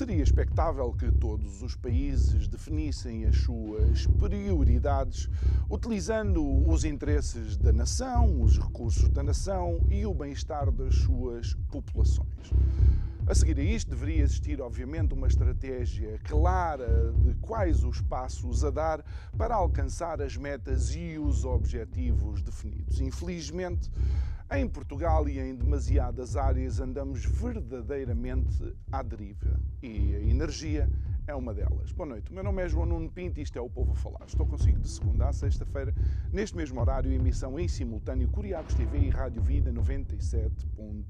Seria expectável que todos os países definissem as suas prioridades utilizando os interesses da nação, os recursos da nação e o bem-estar das suas populações. A seguir a isto, deveria existir, obviamente, uma estratégia clara de quais os passos a dar para alcançar as metas e os objetivos definidos. Infelizmente, em Portugal e em demasiadas áreas andamos verdadeiramente à deriva e a energia é uma delas. Boa noite, o meu nome é João Nuno Pinto e isto é o Povo a Falar. Estou consigo de segunda a sexta-feira, neste mesmo horário, emissão em simultâneo Curiacos TV e Rádio Vida 97.1.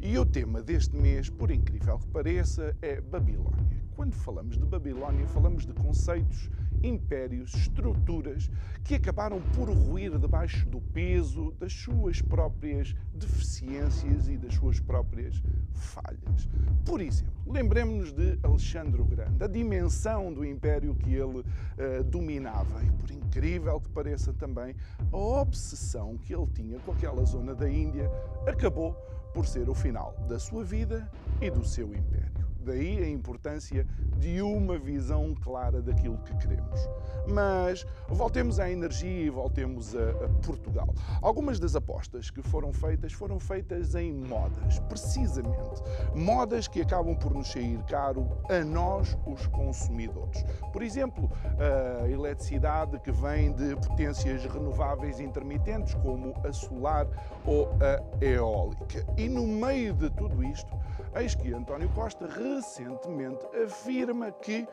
E o tema deste mês, por incrível que pareça, é Babilónia. Quando falamos de Babilónia, falamos de conceitos impérios, estruturas que acabaram por ruir debaixo do peso das suas próprias deficiências e das suas próprias falhas. Por exemplo, lembremos-nos de Alexandre o Grande, a dimensão do império que ele uh, dominava e, por incrível que pareça também, a obsessão que ele tinha com aquela zona da Índia acabou por ser o final da sua vida e do seu império. Daí a importância de uma visão clara daquilo que queremos. Mas voltemos à energia e voltemos a, a, Portugal. Algumas das apostas que foram feitas foram feitas em modas, precisamente. Modas que acabam por nos sair caro a nós, os consumidores. Por exemplo, a eletricidade que vem de potências renováveis intermitentes, como a solar ou a eólica. E no meio de tudo isto, eis que António Costa recentemente afirma que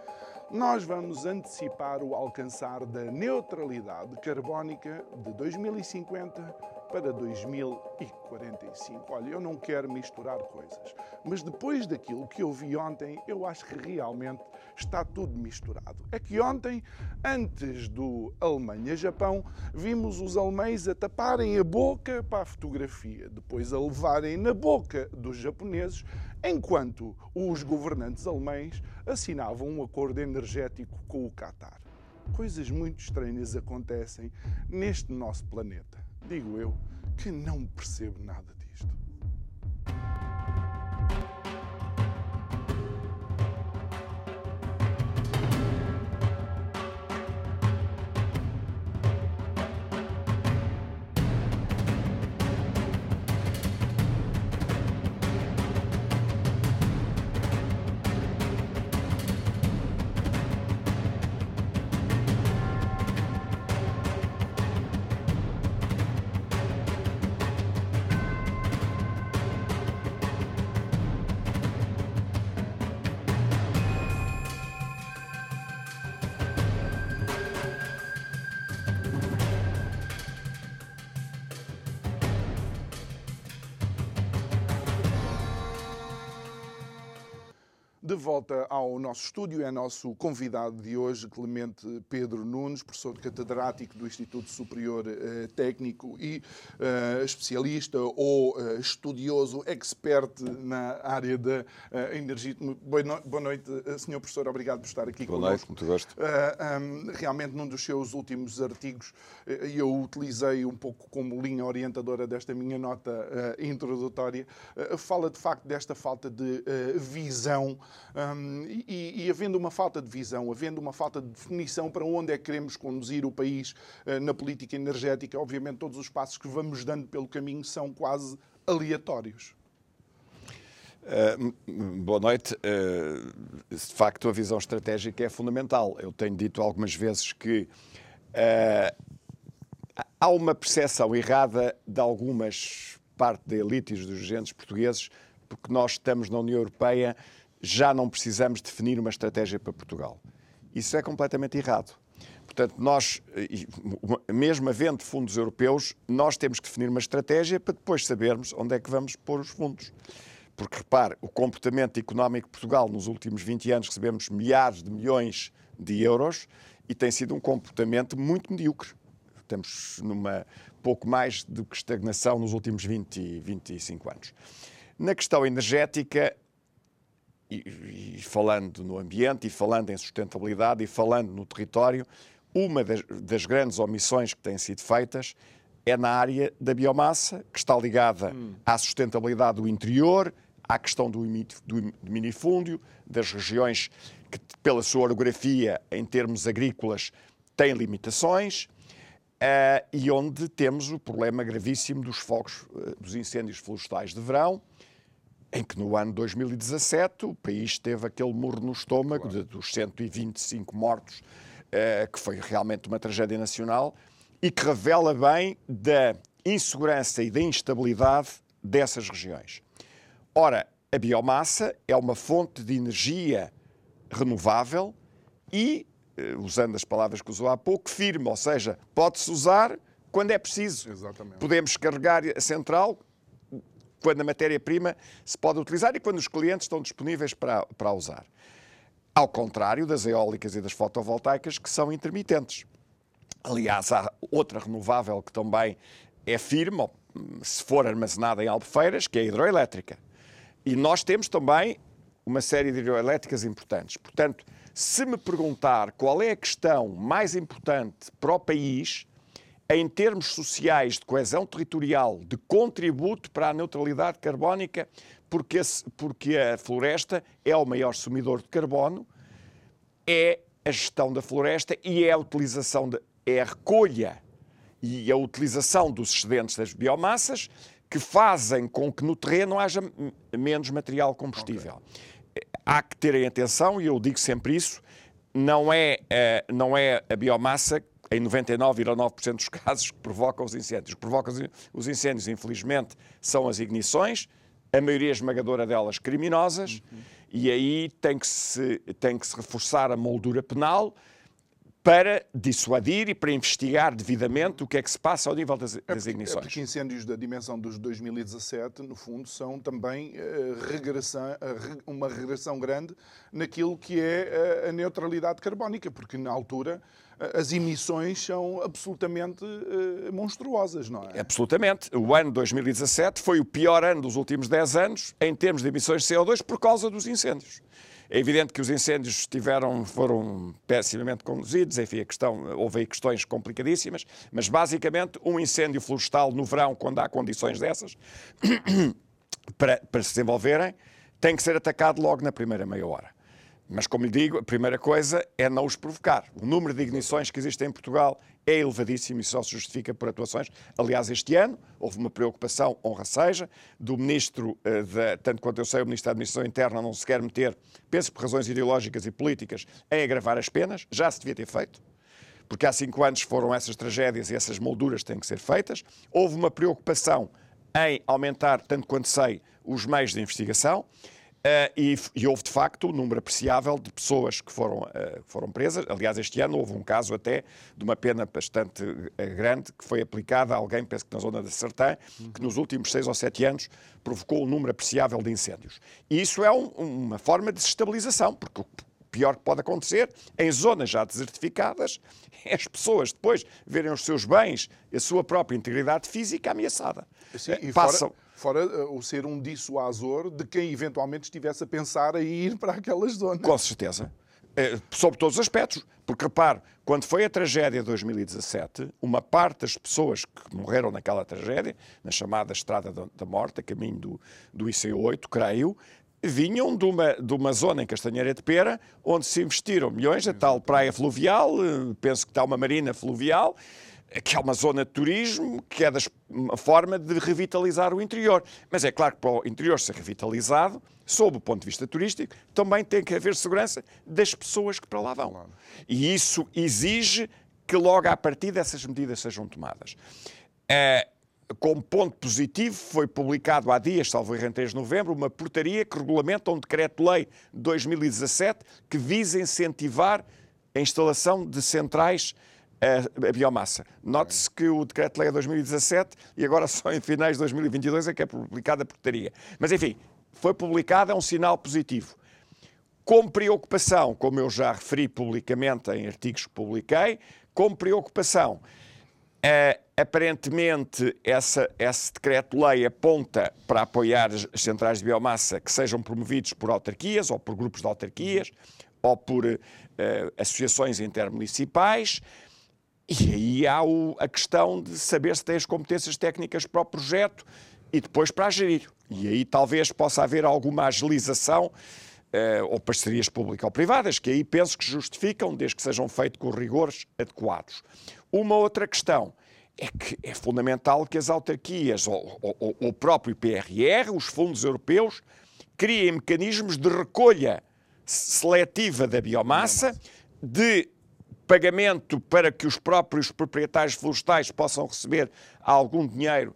nós vamos antecipar o alcançar da neutralidade carbónica de 2050 para 2045. Olha, eu não quero misturar coisas, mas depois daquilo que eu vi ontem, eu acho que realmente está tudo misturado. É que ontem, antes do Alemanha-Japão, vimos os alemães a taparem a boca para a fotografia, depois a levarem na boca dos japoneses, enquanto os governantes alemães assinavam um acordo energético com o Qatar. Coisas muito estranhas acontecem neste nosso planeta digo eu, que não percebo nada disto. De volta ao nosso estúdio, é nosso convidado de hoje, Clemente Pedro Nunes, professor catedrático do Instituto Superior eh, Técnico e eh, especialista ou eh, estudioso, expert na área da energia. Boa noite, senhor professor, obrigado por estar aqui Boa noite, muito gosto. Um, realmente, num dos seus últimos artigos, eu utilizei um pouco como linha orientadora desta minha nota introdutória, fala de facto desta falta de visão um, e, e, havendo uma falta de visão, havendo uma falta de definição para onde é que queremos conduzir o país uh, na política energética, obviamente todos os passos que vamos dando pelo caminho são quase aleatórios. Uh, boa noite. Uh, de facto, a visão estratégica é fundamental. Eu tenho dito algumas vezes que há uma percepção errada de algumas parte da elite e dos agentes portugueses, porque nós estamos na União Europeia já não precisamos definir uma estratégia para Portugal. Isso é completamente errado. Portanto, nós, mesmo havendo fundos europeus, nós temos que definir uma estratégia para depois sabermos onde é que vamos pôr os fundos. Porque, repare, o comportamento económico de Portugal nos últimos 20 anos recebemos milhares de milhões de euros e tem sido um comportamento muito medíocre. Estamos numa pouco mais do que estagnação nos últimos 20, 25 anos. Na questão energética, e, e, falando no ambiente, e falando em sustentabilidade, e falando no território, uma das, das, grandes omissões que têm sido feitas é na área da biomassa, que está ligada hum. à sustentabilidade do interior, à questão do, do minifúndio, das regiões que, pela sua orografia, em termos agrícolas, têm limitações, uh, e onde temos o problema gravíssimo dos fogos, uh, dos incêndios florestais de verão, em que no ano 2017 o país teve aquele murro no estômago claro. de, dos 125 mortos, uh, que foi realmente uma tragédia nacional e que revela bem da insegurança e da instabilidade dessas regiões. Ora, a biomassa é uma fonte de energia renovável e, uh, usando as palavras que usou há pouco, firme, ou seja, pode-se usar quando é preciso. Exatamente. Podemos carregar a central quando a matéria-prima se pode utilizar e quando os clientes estão disponíveis para, para usar. Ao contrário das eólicas e das fotovoltaicas, que são intermitentes. Aliás, há outra renovável que também é firme, se for armazenada em albufeiras, que é a hidroelétrica. E nós temos também uma série de hidroelétricas importantes. Portanto, se me perguntar qual é a questão mais importante para o país, em termos sociais, de coesão territorial, de contributo para a neutralidade carbónica, porque, porque a floresta é o maior sumidor de carbono, é a gestão da floresta e é a utilização, de, é a recolha e a utilização dos excedentes das biomassas que fazem com que no terreno haja menos material combustível. Okay. Há que terem atenção, e eu digo sempre isso, não é, eh, não é a biomassa em 99,9% dos casos, que provocam os incêndios. O que provoca os incêndios, infelizmente, são as ignições, a maioria esmagadora delas criminosas, uhum. e aí tem que, se, tem que se reforçar a moldura penal para dissuadir e para investigar devidamente o que é que se passa ao nível das, das ignições. É porque incêndios da dimensão dos 2017, no fundo, são também uh, regressão, uh, uma regressão grande naquilo que é uh, a neutralidade carbónica, porque na altura as emissões são absolutamente uh, monstruosas, não é? Absolutamente. O ano 2017 foi o pior ano dos últimos 10 anos em termos de emissões de CO2 por causa dos incêndios. É evidente que os incêndios tiveram, foram pessimamente conduzidos, enfim, a questão, houve aí questões complicadíssimas, mas basicamente um incêndio florestal no verão, quando há condições dessas, para, para se desenvolverem, tem que ser atacado logo na primeira meia hora. Mas, como lhe digo, a primeira coisa é não os provocar. O número de ignições que existem em Portugal é elevadíssimo e só se justifica por atuações. Aliás, este ano houve uma preocupação, honra seja, do Ministro, eh, da, tanto quanto eu sei, o Ministro da Administração Interna não se quer meter, penso por razões ideológicas e políticas, em agravar as penas. Já se devia ter feito porque há cinco anos foram essas tragédias e essas molduras têm que ser feitas. Houve uma preocupação em aumentar, tanto quanto sei, os meios de investigação. Uh, e, e, houve de facto um número apreciável de pessoas que foram, uh, foram presas. Aliás, este ano houve um caso até de uma pena bastante uh, grande que foi aplicada a alguém, penso que na zona da Sertã, que nos últimos seis ou sete anos provocou um número apreciável de incêndios. E isso é um, uma forma de desestabilização, porque o pior que pode acontecer em zonas já desertificadas é as pessoas depois verem os seus bens e a sua própria integridade física ameaçada. Sim, e Passam. Fora fora uh, o ser um dissuasor de quem eventualmente estivesse a pensar a ir para aquelas zonas. Com certeza. É, sob todos os aspectos. Porque, repare, quando foi a tragédia de 2017, uma parte das pessoas que morreram naquela tragédia, na chamada Estrada da Morte, a caminho do, do IC8, creio, vinham de uma, de uma zona em Castanheira de Pera, onde se investiram milhões, a tal praia fluvial, eh, penso que está uma marina fluvial, que é uma zona de turismo, que é das, uma forma de revitalizar o interior. Mas é claro que para o interior ser revitalizado, sob o ponto de vista turístico, também tem que haver segurança das pessoas que para lá vão. E isso exige que logo à partida essas medidas sejam tomadas. É, como ponto positivo, foi publicado há dias, salvo erro em 3 de novembro, uma portaria que regulamenta um decreto-lei de 2017 que visa incentivar a instalação de centrais a, a biomassa. Note-se que o Decreto-Lei é 2017 e agora só em finais de 2022 é que é publicada a portaria. Mas, enfim, foi publicada é um sinal positivo. Com preocupação, como eu já referi publicamente em artigos que publiquei, com preocupação, uh, aparentemente essa, esse decreto-lei aponta para apoiar as centrais de biomassa que sejam promovidos por autarquias ou por grupos de autarquias ou por uh, associações intermunicipais. E aí há o, a questão de saber se tem as competências técnicas para o projeto e depois para gerir. E aí talvez possa haver alguma agilização uh, ou parcerias público-privadas, que aí penso que justificam, desde que sejam feitos com rigores adequados. Uma outra questão é que é fundamental que as autarquias, ou, ou, ou o próprio PRR, os fundos europeus, criem mecanismos de recolha seletiva da biomassa, de pagamento para que os próprios proprietários florestais possam receber algum dinheiro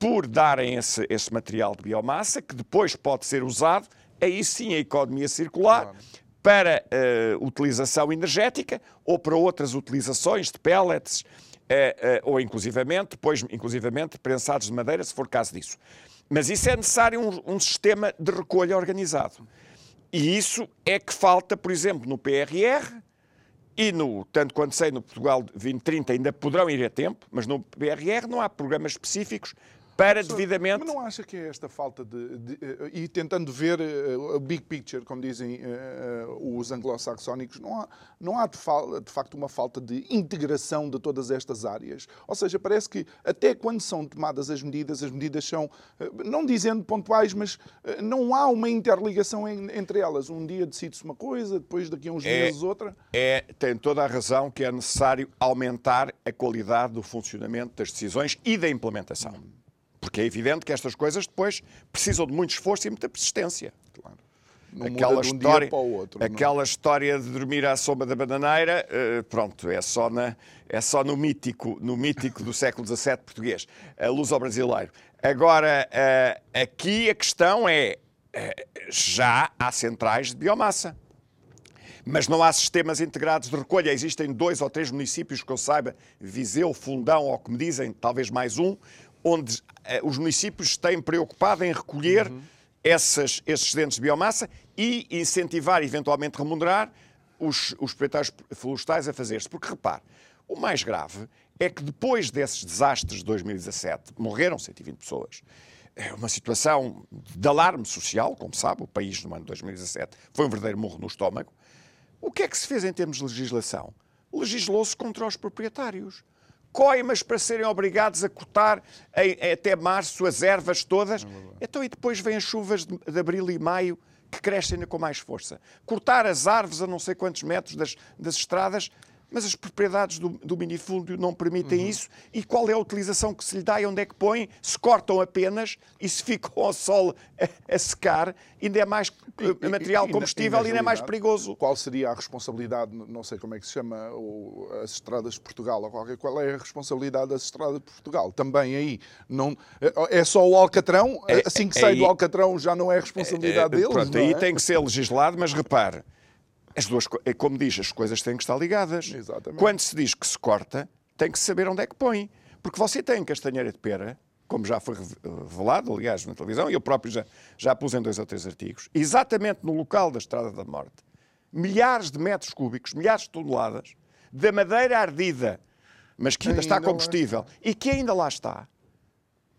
por darem esse, esse material de biomassa, que depois pode ser usado, aí sim a economia circular, claro. para uh, utilização energética ou para outras utilizações de pellets, uh, uh, ou inclusivamente, depois inclusivamente prensados de madeira, se for caso disso. Mas isso é necessário um, um sistema de recolha organizado. E isso é que falta, por exemplo, no PRR, e no, tanto quanto sei, no Portugal 2030 ainda poderão ir a tempo, mas no PRR não há programas específicos para devidamente. Mas não acha que é esta falta de. de, de eh, e tentando ver uh, a big picture, como dizem uh, os anglo-saxónicos, não há, não há de, de, facto uma falta de integração de todas estas áreas. Ou seja, parece que até quando são tomadas as medidas, as medidas são, uh, não dizendo pontuais, mas não há uma interligação em, entre elas. Um dia decide-se uma coisa, depois daqui a uns é, meses outra. É, tem toda a razão que é necessário aumentar a qualidade do funcionamento das decisões e da implementação. Porque é evidente que estas coisas depois precisam de muito esforço e muita persistência. Claro. Não aquela um história, dia para o outro. Aquela não. história de dormir à sombra da bananeira, uh, pronto, é só, na, é só no mítico, no mítico do século XVII português, a luz ao brasileiro. Agora, uh, aqui a questão é, uh, já há centrais de biomassa. Mas não há sistemas integrados de recolha. Existem dois ou três municípios que eu saiba, Viseu, Fundão, ou que me dizem, talvez mais um, onde eh, os municípios têm preocupado em recolher uhum. essas, esses excedentes de biomassa e incentivar, eventualmente remunerar, os, os proprietários florestais a fazer-se. Porque, repare, o mais grave é que depois desses desastres de 2017, morreram 120 pessoas, é uma situação de alarme social, como sabe, o país no ano de 2017 foi um verdadeiro morro no estômago. O que é que se fez em termos de legislação? Legislou-se contra os proprietários coimas para serem obrigados a cortar em, até março as ervas todas. Então, e depois vêm as chuvas de, de abril e maio que crescem ainda com mais força. Cortar as árvores a não sei quantos metros das, das estradas mas as propriedades do, do minifúndio não permitem uhum. isso. E qual é a utilização que se lhe dá e onde é que põe? Se cortam apenas e se ficam ao sol a, a secar, ainda é mais e, material e, combustível e, ainda é mais perigoso. Qual seria a responsabilidade, não sei como é que se chama, as estradas de Portugal, ou qualquer, qual é a responsabilidade das estradas de Portugal? Também aí, não, é só o Alcatrão, é, assim que é, sai do Alcatrão já não é responsabilidade é, deles. Pronto, aí é? tem que ser legislado, mas repare, as duas, é como diz, as coisas têm que estar ligadas. Exatamente. Quando se diz que se corta, tem que saber onde é que põe. Porque você tem castanheira de pera, como já foi revelado, aliás, na televisão, e eu próprio já, já pus em dois ou três artigos, exatamente no local da Estrada da Morte, milhares de metros cúbicos, milhares de toneladas, da madeira ardida, mas que ainda, ainda está combustível, e que ainda lá está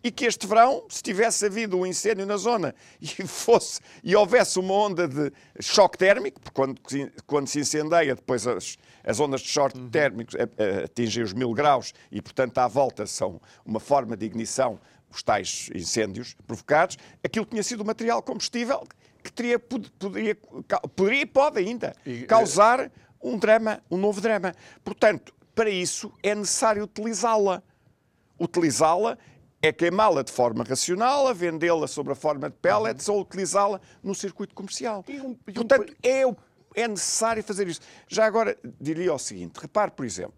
e que este verão, se tivesse havido um incêndio na zona e fosse e houvesse uma onda de choque térmico, porque quando, quando se incendeia, depois as, as ondas de choque uhum. térmico atingem os mil graus e, portanto, à volta são uma forma de ignição, os tais incêndios provocados, aquilo tinha sido material combustível que teria, poderia, poderia e pode ainda e, causar um drama, um novo drama. Portanto, para isso é necessário utilizá-la. Utilizá-la é queimá-la de forma racional, a vendê-la sob a forma de pellets uhum. ou utilizá-la no circuito comercial. E um, e Portanto, é, é necessário fazer isso. Já agora diria o seguinte: repare, por exemplo,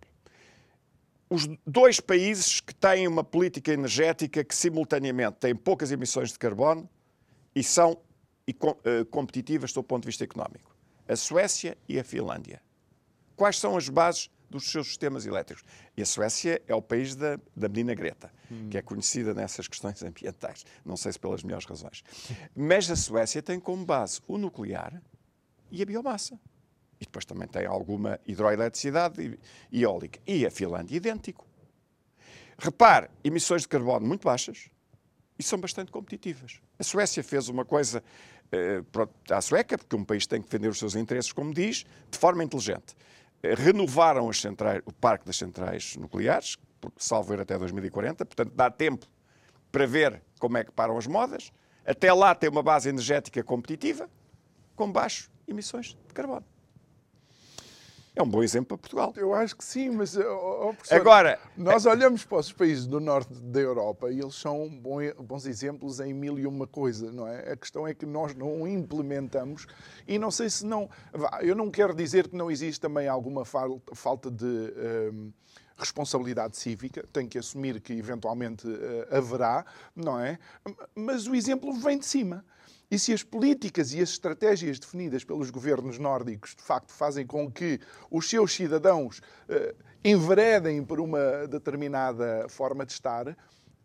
os dois países que têm uma política energética que simultaneamente têm poucas emissões de carbono e são uh, competitivas do ponto de vista económico: a Suécia e a Finlândia. Quais são as bases dos seus sistemas elétricos. E a Suécia é o país da, da menina Greta, hum. que é conhecida nessas questões ambientais. Não sei se pelas melhores razões. Mas a Suécia tem como base o nuclear e a biomassa. E depois também tem alguma hidroeletricidade e eólica. E a Finlândia, idêntico. Repare, emissões de carbono muito baixas e são bastante competitivas. A Suécia fez uma coisa uh, à sueca, porque um país tem que defender os seus interesses, como diz, de forma inteligente. Renovaram centrais, o parque das centrais nucleares, salvo ver até 2040, portanto dá tempo para ver como é que param as modas. Até lá tem uma base energética competitiva, com baixas emissões de carbono. É um bom exemplo para Portugal. Eu acho que sim, mas oh, agora nós olhamos para os países do norte da Europa e eles são bons exemplos em mil e uma coisa, não é? A questão é que nós não implementamos e não sei se não. Eu não quero dizer que não existe também alguma falta de. Um, responsabilidade cívica, tem que assumir que eventualmente uh, haverá, não é? Mas o exemplo vem de cima. E se as políticas e as estratégias definidas pelos governos nórdicos de facto fazem com que os seus cidadãos uh, enveredem por uma determinada forma de estar,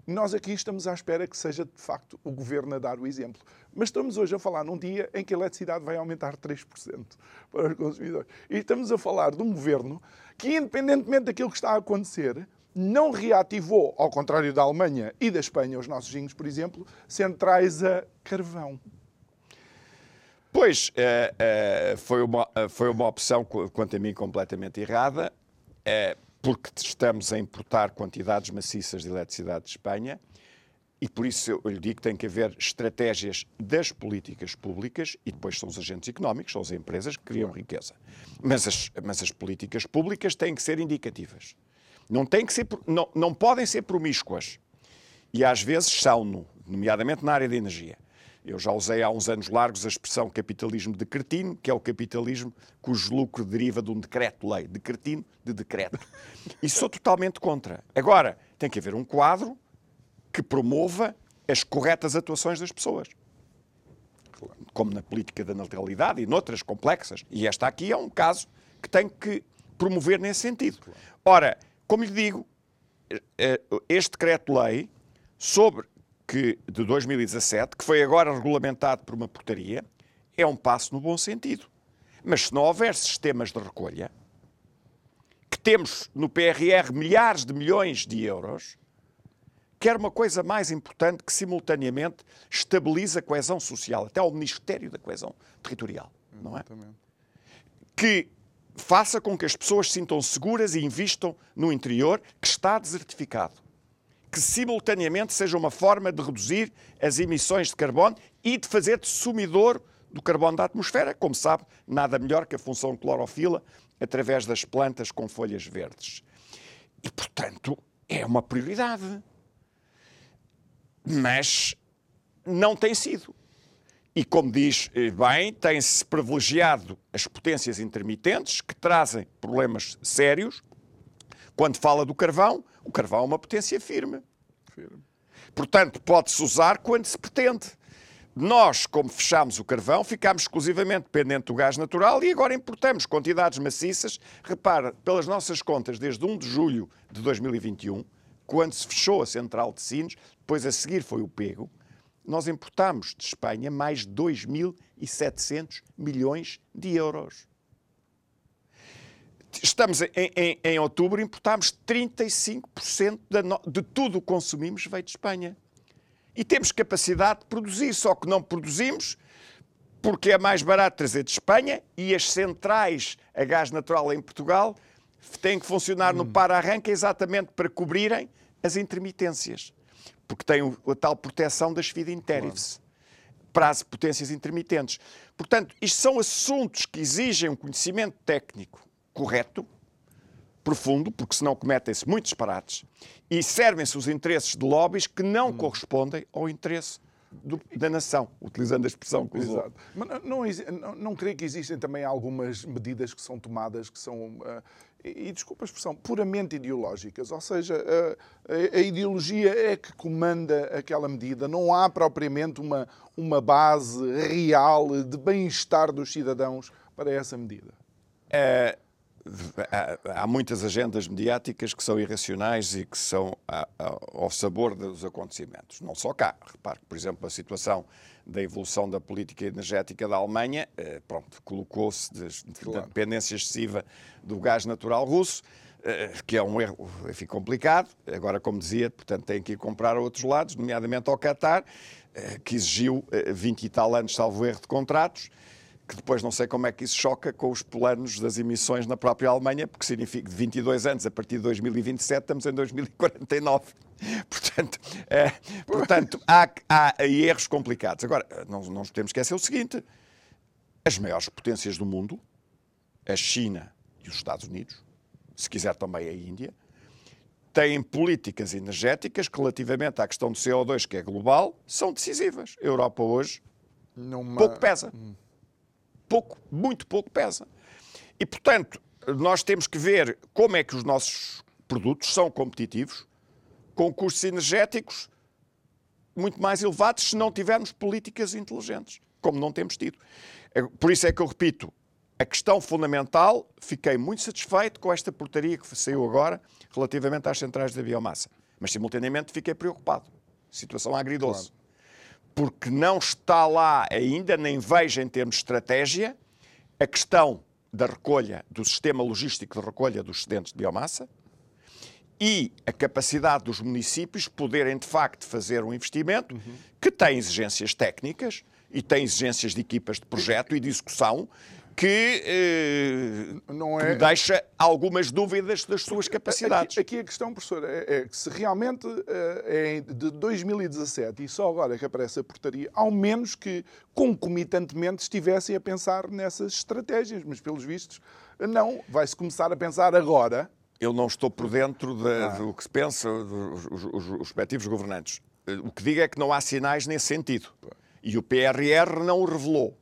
nós aqui estamos à espera que seja de facto o governo a dar o exemplo. Mas estamos hoje a falar num dia em que a eletricidade vai aumentar 3% para os consumidores. E estamos a falar de um governo que, independentemente daquilo que está a acontecer, não reativou, ao contrário da Alemanha e da Espanha, os nossos vizinhos, por exemplo, centrais a carvão. Pois, é, é, foi, uma, foi uma opção, quanto a mim, completamente errada, porque estamos a importar quantidades maciças de eletricidade de Espanha e por isso eu lhe digo que tem que haver estratégias das políticas públicas e depois são os agentes económicos, são as empresas que criam riqueza. Mas as, mas as políticas públicas têm que ser indicativas. Não, têm que ser, não, não podem ser promíscuas. E às vezes são, nomeadamente na área da energia. Eu já usei há uns anos largos a expressão capitalismo de cretino, que é o capitalismo cujo lucro deriva de um decreto-lei. De cretino, de decreto. E sou totalmente contra. Agora, tem que haver um quadro que promova as corretas atuações das pessoas. Como na política da natalidade e noutras complexas. E esta aqui é um caso que tem que promover nesse sentido. Ora, como lhe digo, eh, eh, este decreto-lei sobre que, de 2017, que foi agora regulamentado por uma portaria, é um passo no bom sentido. Mas se não houver sistemas de recolha, que temos no PRR milhares de milhões de euros, quer uma coisa mais importante que simultaneamente estabiliza a coesão social, até ao Ministério da Coesão Territorial, não é? Que faça com que as pessoas se sintam seguras e investam no interior que está desertificado que simultaneamente seja uma forma de reduzir as emissões de carbono e de fazer de sumidor do carbono da atmosfera. Como sabe, nada melhor que a função clorofila através das plantas com folhas verdes. E, portanto, é uma prioridade. Mas não tem sido. E, como diz eh, bem, tem-se privilegiado as potências intermitentes, que trazem problemas sérios. Quando fala do carvão, o carvão é uma potência firme. firme. Portanto, pode-se usar quando se pretende. Nós, como fechamos o carvão, ficámos exclusivamente dependentes do gás natural e agora importamos quantidades maciças. Repara, pelas nossas contas, desde 1 de julho de 2021, quando se fechou a central de Sines, depois a seguir foi o pego, nós importamos de Espanha mais de 2.700 milhões de euros estamos em, em, em outubro, importámos 35% de, de tudo o que consumimos veio de Espanha. E temos capacidade de produzir, só que não produzimos porque é mais barato trazer de Espanha e as centrais a gás natural em Portugal têm que funcionar hum. no para-arranca exatamente para cobrirem as intermitências. Porque têm a tal proteção das feed-in tariffs. Claro. Prazo de potências intermitentes. Portanto, isto são assuntos que exigem um conhecimento técnico correto, profundo, porque senão cometem-se muitos disparates, e servem-se os interesses de lobbies que não hum. correspondem ao interesse do, da nação, utilizando a expressão que usou. Exato. Mas não, não, não, creio que existem também algumas medidas que são tomadas que são, uh, e, e desculpa a expressão, puramente ideológicas, ou seja, uh, a, a, ideologia é que comanda aquela medida, não há propriamente uma, uma base real de bem-estar dos cidadãos para essa medida. Uh, há, há, muitas agendas mediáticas que são irracionais e que são ao sabor dos acontecimentos. Não só cá. Repare que, por exemplo, a situação da evolução da política energética da Alemanha, eh, pronto, colocou-se de, de, claro. dependência excessiva do gás natural russo, eh, que é um erro, enfim, complicado. Agora, como dizia, portanto, tem que ir comprar a outros lados, nomeadamente ao Qatar, eh, que exigiu 20 e tal anos, salvo erro, de contratos, que depois não sei como é que isso choca com os planos das emissões na própria Alemanha, porque significa de 22 anos, a partir de 2027 estamos em 2049. Portanto, é, portanto há, há erros complicados. Agora, não, não temos que esquecer o seguinte: as maiores potências do mundo, a China e os Estados Unidos, se quiser também a Índia, têm políticas energéticas que, relativamente à questão do CO2, que é global, são decisivas. A Europa hoje Numa... pouco pesa. Hum pouco, muito pouco pesa. E, portanto, nós temos que ver como é que os nossos produtos são competitivos com custos energéticos muito mais elevados se não tivermos políticas inteligentes, como não temos tido. É, por isso é que eu repito, a questão fundamental, fiquei muito satisfeito com esta portaria que saiu agora relativamente às centrais da biomassa. Mas, simultaneamente, fiquei preocupado. Situação agridoce. Claro porque não está lá ainda, nem vejo em termos de estratégia, a questão da recolha, do sistema logístico de recolha dos excedentes de biomassa e a capacidade dos municípios poderem, de facto, fazer um investimento uhum. que tem exigências técnicas e tem exigências de equipas de projeto e de execução que, eh, não é... deixa algumas dúvidas das suas capacidades. Aqui, aqui a questão, professor, é, é, que se realmente eh, é de 2017 e só agora que aparece a portaria, ao menos que concomitantemente estivessem a pensar nessas estratégias, mas pelos vistos não, vai-se começar a pensar agora. Eu não estou por dentro de, ah. do que se pensa os, os, os, os respectivos governantes. O que digo é que não há sinais nesse sentido. E o PRR não o revelou.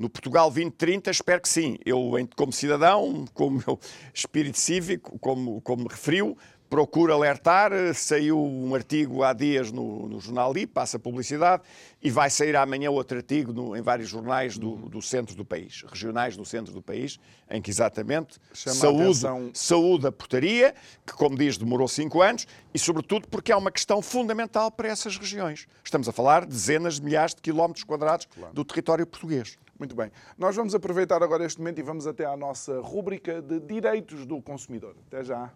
No Portugal 2030, espero que sim. Eu, como cidadão, como espírito cívico, como, como referiu, procuro alertar. Saiu um artigo há dias no, no jornal I, passa publicidade, e vai sair amanhã outro artigo no, em vários jornais do, do, centro do país, regionais do centro do país, em que exatamente saúde, atenção... saúde a portaria, que, como diz, demorou cinco anos, e sobretudo porque é uma questão fundamental para essas regiões. Estamos a falar de dezenas de milhares de quilómetros quadrados claro. do território português. Muito bem. Nós vamos aproveitar agora este momento e vamos até à nossa rúbrica de direitos do consumidor. Até já.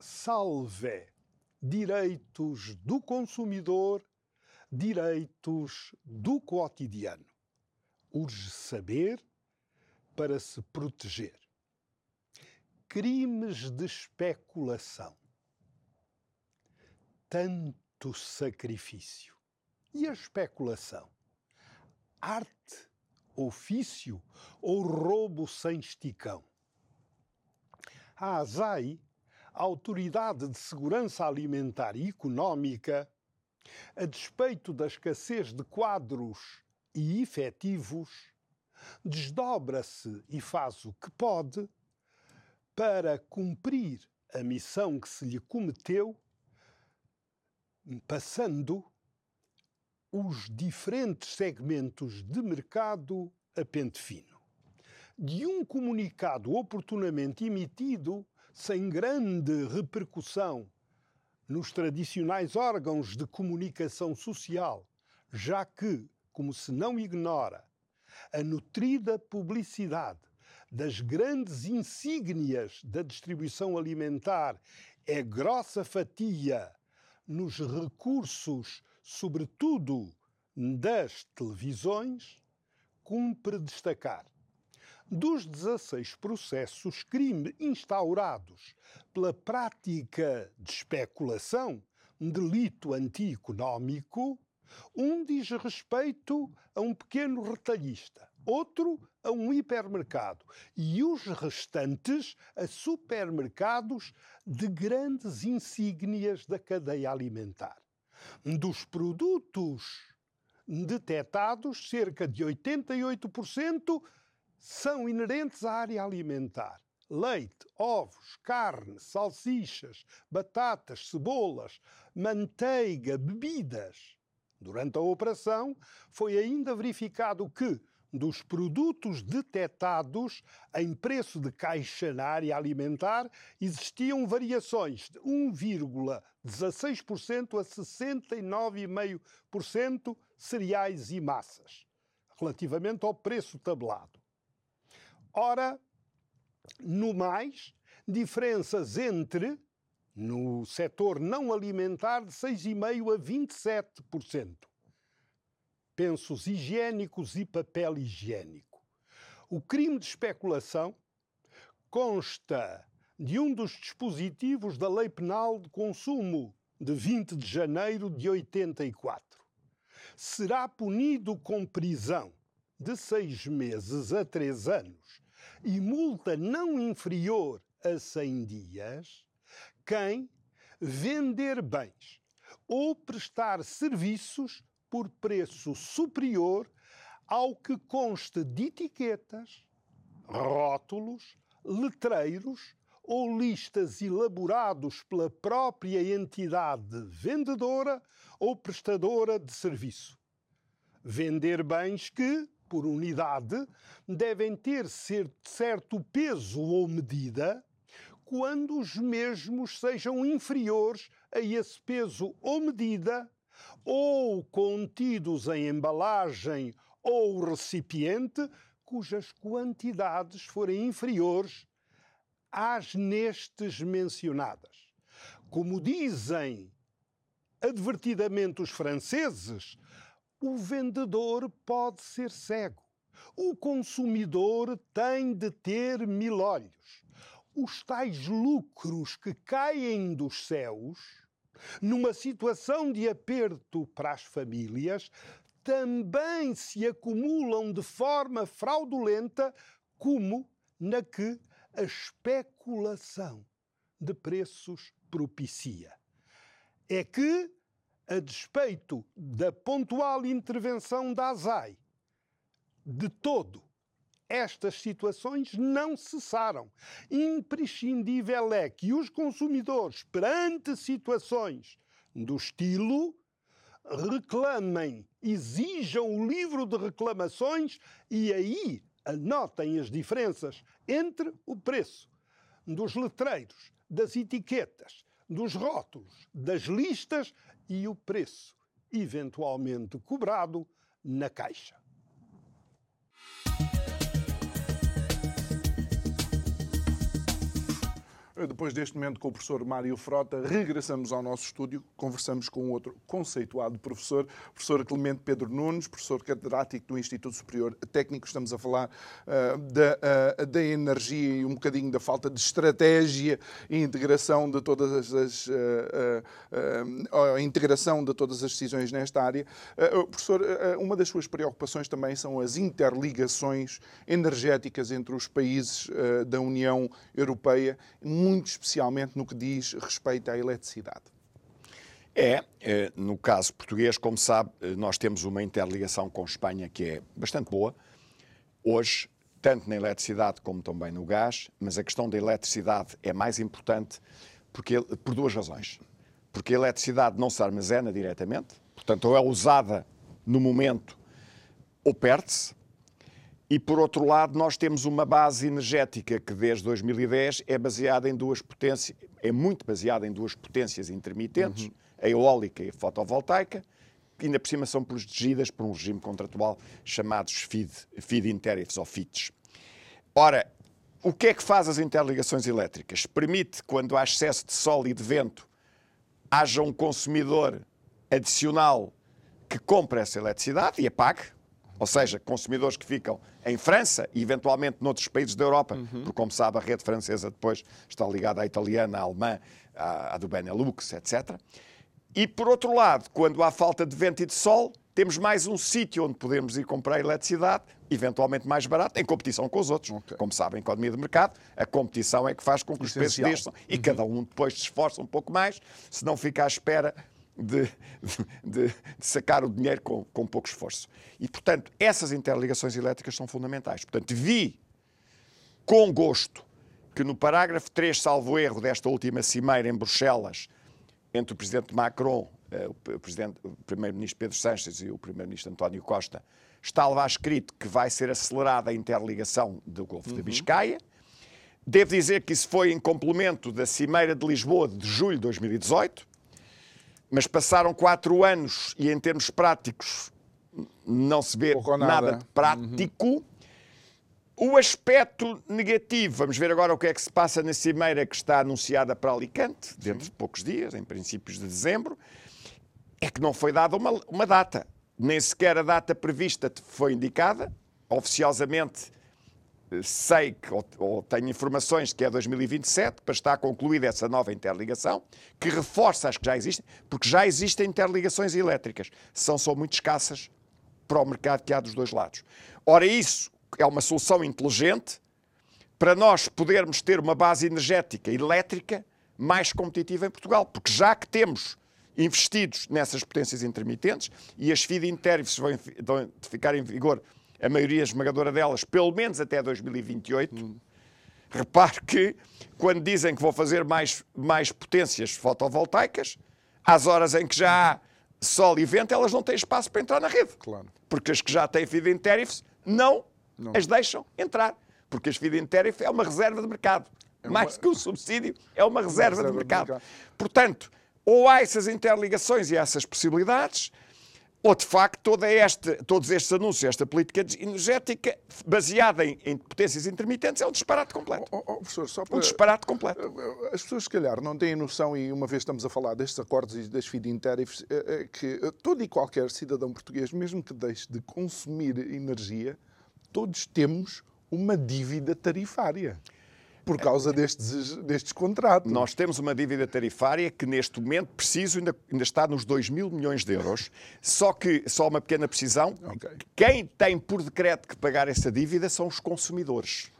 Salve! Direitos do consumidor, direitos do cotidiano. Urge saber para se proteger. Crimes de especulação tanto sacrifício. E a especulação? Arte, ofício ou roubo sem esticão? A ASAI, Autoridade de Segurança Alimentar e Económica, a despeito da escassez de quadros e efetivos, desdobra-se e faz o que pode para cumprir a missão que se lhe cometeu passando os diferentes segmentos de mercado a pente fino. De um comunicado oportunamente emitido, sem grande repercussão nos tradicionais órgãos de comunicação social, já que, como se não ignora, a nutrida publicidade das grandes insígnias da distribuição alimentar é grossa fatia nos recursos, sobretudo das televisões, cumpre destacar. Dos 16 processos crime instaurados pela prática de especulação, um delito antieconómico, um diz respeito a um pequeno retalhista, outro a um hipermercado e os restantes a supermercados de grandes insígnias da cadeia alimentar. Dos produtos detectados, cerca de 88% são inerentes à área alimentar. Leite, ovos, carne, salsichas, batatas, cebolas, manteiga, bebidas. Durante a operação, foi ainda verificado que, dos produtos detectados em preço de caixa na área alimentar, existiam variações de 1,16% a 69,5% cereais e massas, relativamente ao preço tabelado. Ora, no mais, diferenças entre no setor não alimentar de 6,5% a 27%. Pensos higiênicos e papel higiênico. O crime de especulação consta de um dos dispositivos da Lei Penal de Consumo de 20 de janeiro de 84. Será punido com prisão de seis meses a três anos e multa não inferior a 100 dias quem vender bens ou prestar serviços por preço superior ao que consta de etiquetas, rótulos, letreiros ou listas elaborados pela própria entidade vendedora ou prestadora de serviço. Vender bens que, por unidade, devem ter certo peso ou medida quando os mesmos sejam inferiores a esse peso ou medida, ou contidos em embalagem ou recipiente, cujas quantidades forem inferiores às nestes mencionadas. Como dizem advertidamente os franceses, o vendedor pode ser cego. O consumidor tem de ter mil olhos os tais lucros que caem dos céus, numa situação de aperto para as famílias, também se acumulam de forma fraudulenta, como na que a especulação de preços propicia. É que, a despeito da pontual intervenção da ASAI, de todo estas situações não cessaram. Imprescindível é que os consumidores, perante situações do estilo, reclamem, exijam o livro de reclamações e aí anotem as diferenças entre o preço dos letreiros, das etiquetas, dos rótulos, das listas e o preço eventualmente cobrado na caixa. Depois deste momento com o professor Mário Frota, regressamos ao nosso estúdio, conversamos com outro conceituado professor, professor Clemente Pedro Nunes, professor catedrático do Instituto Superior Técnico. Estamos a falar uh, da, uh, da energia e um bocadinho da falta de estratégia e integração de todas as uh, integração de todas as decisões nesta área. professor, uma das suas preocupações também são as interligações energéticas entre os países da União Europeia muito especialmente no que diz respeito à eletricidade. É, é, no caso português, como sabe, eh, nós temos uma interligação com Espanha que é bastante boa. Hoje, tanto na eletricidade como também no gás, mas a questão da eletricidade é mais importante porque, por duas razões. Porque a eletricidade não se armazena diretamente, portanto, ou é usada no momento ou perde-se, e por outro lado, nós temos uma base energética que desde 2010 é baseada em duas potências, é muito baseada em duas potências intermitentes, uhum. a eólica e a fotovoltaica, que ainda por cima são protegidas por um regime contratual chamados FID, FID Interifs ou FITs. Ora, o que é que faz as interligações elétricas? Permite, quando há excesso de sol e de vento, haja um consumidor adicional que compre essa eletricidade e a pague, ou seja, consumidores que ficam em França e eventualmente noutros países da Europa, uhum. porque, como sabe, a rede francesa depois está ligada à italiana, à alemã, à, à do Benelux, etc. E, por outro lado, quando há falta de vento e de sol, temos mais um sítio onde podemos ir comprar eletricidade, eventualmente mais barato, em competição com os outros. Okay. Como sabem, economia de mercado, a competição é que faz com que Essencial. os preços desçam e uhum. cada um depois se esforça um pouco mais, se não fica à espera de, de, de, sacar o dinheiro com, com pouco esforço. E, portanto, essas interligações elétricas são fundamentais. Portanto, vi com gosto que no parágrafo 3, salvo erro, desta última cimeira em Bruxelas, entre o presidente Macron uh, o, presidente, o primeiro-ministro Pedro Sanches e o primeiro-ministro António Costa, está lá escrito que vai ser acelerada a interligação do Golfo uhum. da Biscaia. Devo dizer que isso foi em complemento da Cimeira de Lisboa de julho de 2018, mas passaram quatro anos e, em termos práticos, não se vê nada. nada. de prático. Uhum. O aspecto negativo, vamos ver agora o que é que se passa na cimeira que está anunciada para Alicante, dentro de poucos dias, em princípios de dezembro, é que não foi dada uma, uma data. Nem sequer a data prevista foi indicada. Oficiosamente eh, sei que, ou, ou tenho informações que é 2027, para estar concluída essa nova interligação, que reforça as que já existem, porque já existem interligações elétricas, são só muito escassas para o mercado que há dos dois lados. Ora, isso é uma solução inteligente para nós podermos ter uma base energética elétrica mais competitiva em Portugal, porque já que temos investidos nessas potências intermitentes e as feed-in vão ficar em vigor, a maioria esmagadora delas, pelo menos até 2028, hum. repare que quando dizem que vão fazer mais, mais potências fotovoltaicas, às horas em que já há sol e vento, elas não têm espaço para entrar na rede. Claro. Porque as que já têm feed-in tariffs não não. as deixam entrar. Porque as feed-in tariff é uma reserva de mercado. É uma... Mais que um subsídio, é uma reserva, uma reserva de, mercado. de, mercado. Portanto, ou há essas interligações e essas possibilidades, ou de facto toda este, todos estes anúncios, esta política energética baseada em, em potências intermitentes é um disparate completo. Oh, oh, professor, só para... Um disparate completo. As pessoas, se calhar, não têm noção, e uma vez estamos a falar destes acordos e das feed-in tariffs, é que todo e qualquer cidadão português, mesmo que deixe de consumir energia, todos temos uma dívida tarifária por causa destes, destes contratos. Nós temos uma dívida tarifária que, neste momento, preciso, ainda, ainda está nos 2 mil milhões de euros. Só que, só uma pequena precisão, okay. quem tem por decreto que pagar essa dívida são os consumidores.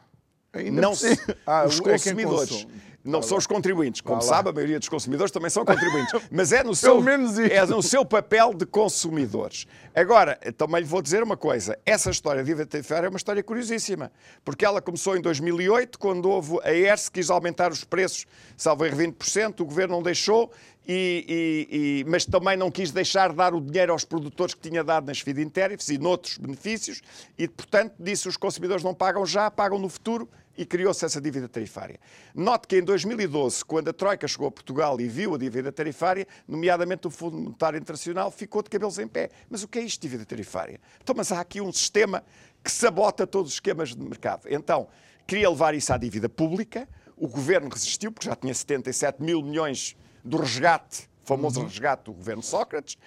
Ainda não se, ah, os é consumidores. É não são os contribuintes. Como sabe, a maioria dos consumidores também são contribuintes. Mas é no, seu, é no seu papel de consumidores. Agora, também lhe vou dizer uma coisa. Essa história de tarifária é uma história curiosíssima. Porque ela começou em 2008, quando houve a ERS quis aumentar os preços, salvo em 20%, o governo não deixou, e, e, e, mas também não quis deixar de dar o dinheiro aos produtores que tinha dado nas feed-in tariffs e noutros benefícios, e, portanto, disse os consumidores não pagam já, pagam no futuro, e criou-se essa dívida tarifária. Note que em 2012, quando a Troika chegou a Portugal e viu a dívida tarifária, nomeadamente o Fundo Monetário Internacional, ficou de cabelos em pé. Mas o que é isto, dívida tarifária? Então, mas há aqui um sistema que sabota todos os esquemas de mercado. Então, queria levar isso à dívida pública, o governo resistiu, porque já tinha 77 mil milhões do resgate, famoso uhum. resgate do governo Sócrates,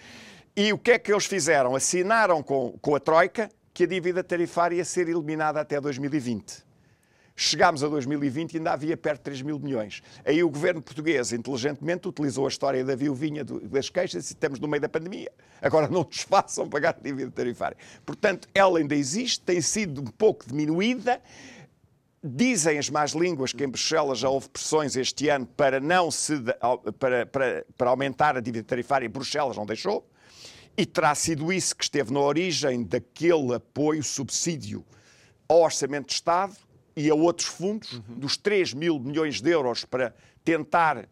e o que é que eles fizeram? Assinaram com, com a Troika que a dívida tarifária ia ser eliminada até 2020. Chegámos a 2020 e ainda havia perto de 3 mil milhões. Aí o governo português, inteligentemente, utilizou a história da viuvinha das queixas e estamos no meio da pandemia. Agora não nos façam pagar dívida tarifária. Portanto, ela ainda existe, tem sido um pouco diminuída. Dizem as más línguas que em Bruxelas já houve pressões este ano para, não se, para, para, para aumentar a dívida tarifária e Bruxelas não deixou. E terá sido isso que esteve na origem daquele apoio, subsídio ao Orçamento de Estado e a outros fundos, uhum. dos 3 mil milhões de euros para tentar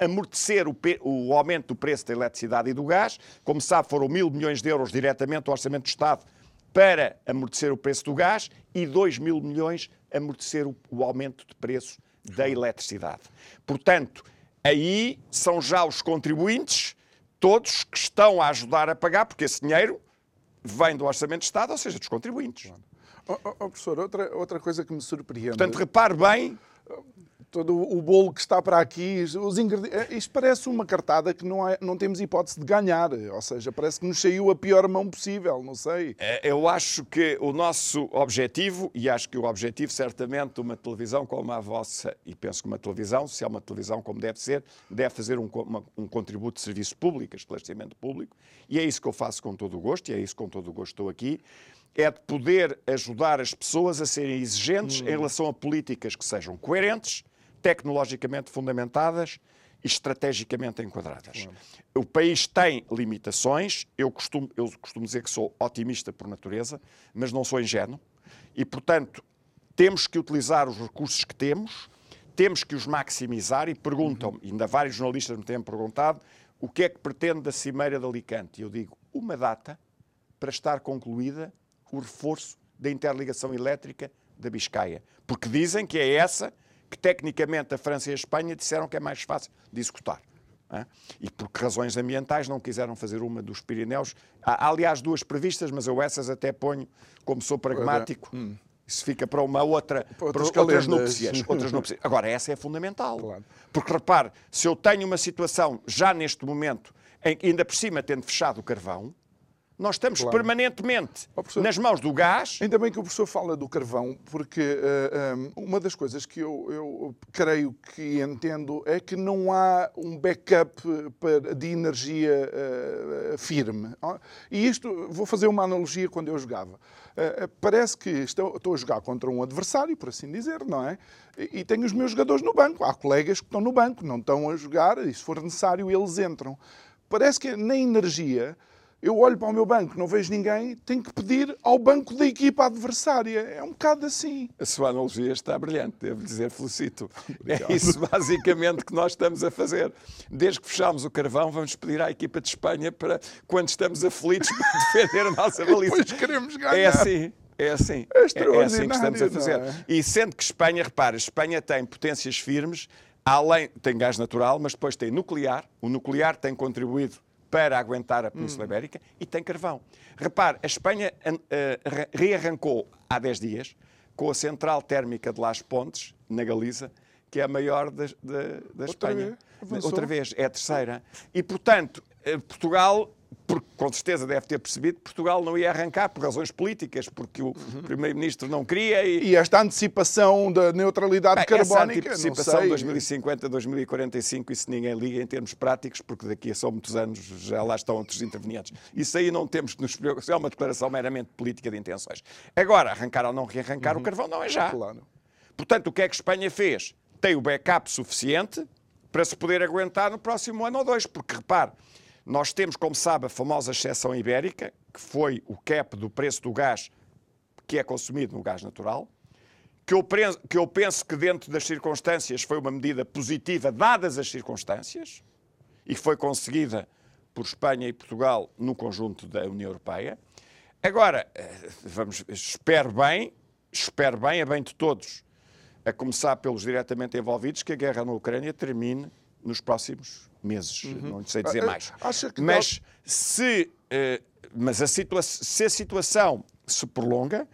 amortecer o, o, aumento do preço da eletricidade e do gás. Como sabe, foram mil milhões de euros diretamente ao Orçamento do Estado para amortecer o preço do gás e 2 mil milhões amortecer o, o aumento de preço da eletricidade. Portanto, aí são já os contribuintes, todos que estão a ajudar a pagar, porque esse dinheiro vem do Orçamento do Estado, ou seja, dos contribuintes. Oh, oh, oh, professor, outra, outra coisa que me surpreende. Portanto, repare bem. Todo o bolo que está para aqui, os ingredientes. Isto parece uma cartada que não, não temos hipótese de ganhar. Ou seja, parece que nos saiu a pior mão possível, não sei. É, eu acho que o nosso objetivo, e acho que o objetivo, certamente, de uma televisão como a vossa, e penso que uma televisão, se é uma televisão como deve ser, deve fazer um, uma, um contributo de serviço público, esclarecimento público, e é isso que eu faço com todo o gosto, e é isso com todo o gosto estou aqui é de poder ajudar as pessoas a serem exigentes em relação a políticas que sejam coerentes, tecnologicamente fundamentadas e estrategicamente enquadradas. O país tem limitações, eu costumo, eu costumo dizer que sou otimista por natureza, mas não sou ingênuo, e, portanto, temos que utilizar os recursos que temos, temos que os maximizar, e perguntam, uhum. ainda vários jornalistas me têm perguntado, o que é que pretende da Cimeira de Alicante? Eu digo, uma data para estar concluída o reforço da interligação elétrica da Biscaia. Porque dizem que é essa que, tecnicamente, a França e a Espanha disseram que é mais fácil de executar. E por razões ambientais não quiseram fazer uma dos Pirineus. Há, aliás, duas previstas, mas eu essas até ponho, como sou pragmático, hum. isso fica para uma outra, para outras, para outras núpcias, outras núpcias. Agora, essa é fundamental. Claro. Porque, repare, se eu tenho uma situação, já neste momento, em ainda por cima tendo fechado o carvão, nós estamos claro. permanentemente oh, nas mãos do gás. Ainda bem que o professor fala do carvão, porque uh, um, uma das coisas que eu, eu, creio que entendo é que não há um backup de energia uh, firme. E isto, vou fazer uma analogia quando eu jogava. Uh, parece que estou, estou, a jogar contra um adversário, por assim dizer, não é? E, e tenho os meus jogadores no banco. Há colegas que estão no banco, não estão a jogar, e se for necessário, eles entram. Parece que na energia eu olho para o meu banco, não vejo ninguém, tenho que pedir ao banco da equipa adversária. É um bocado assim. A sua analogia está brilhante, devo dizer, felicito. Obrigado. É isso basicamente que nós estamos a fazer. Desde que fechámos o carvão, vamos pedir à equipa de Espanha para, quando estamos aflitos, para defender a nossa baliza. Pois queremos ganhar. É assim. É assim. É, é assim que estamos a fazer. É? E sendo que Espanha, repara, Espanha tem potências firmes, além, tem gás natural, mas depois tem nuclear. O nuclear tem contribuído para aguentar a Península hum. Ibérica e tem carvão. Repare, a Espanha uh, rearrancou há 10 dias com a central térmica de Las Pontes, na Galiza, que é a maior da, da, da Espanha. Vez? Outra vez, é a terceira. E, portanto, eh, Portugal porque com certeza deve ter percebido que Portugal não ia arrancar por razões políticas, porque o uhum. Primeiro-Ministro não queria. E... e... esta antecipação da neutralidade Bem, carbónica. Essa antecipação 2050, 2045, isso ninguém liga em termos práticos, porque daqui a só muitos anos já lá estão outros intervenientes. Isso aí não temos que nos preocupar, é uma declaração meramente política de intenções. Agora, arrancar ou não rearrancar uhum. o carvão não é já. Claro. Portanto, o que é que Espanha fez? Tem o backup suficiente para se poder aguentar no próximo ano ou dois, porque repare nós temos, como sabe, a famosa exceção ibérica, que foi o cap do preço do gás que é consumido no gás natural, que eu, que eu penso que, dentro das circunstâncias, foi uma medida positiva, dadas as circunstâncias, e que foi conseguida por Espanha e Portugal no conjunto da União Europeia. Agora, eh, vamos, espero bem, espero bem, a bem de todos, a começar pelos diretamente envolvidos, que a guerra na Ucrânia termine nos próximos meses, uhum. não sei dizer ah, mais. mas se, uh, mas a situa se a situação se prolonga,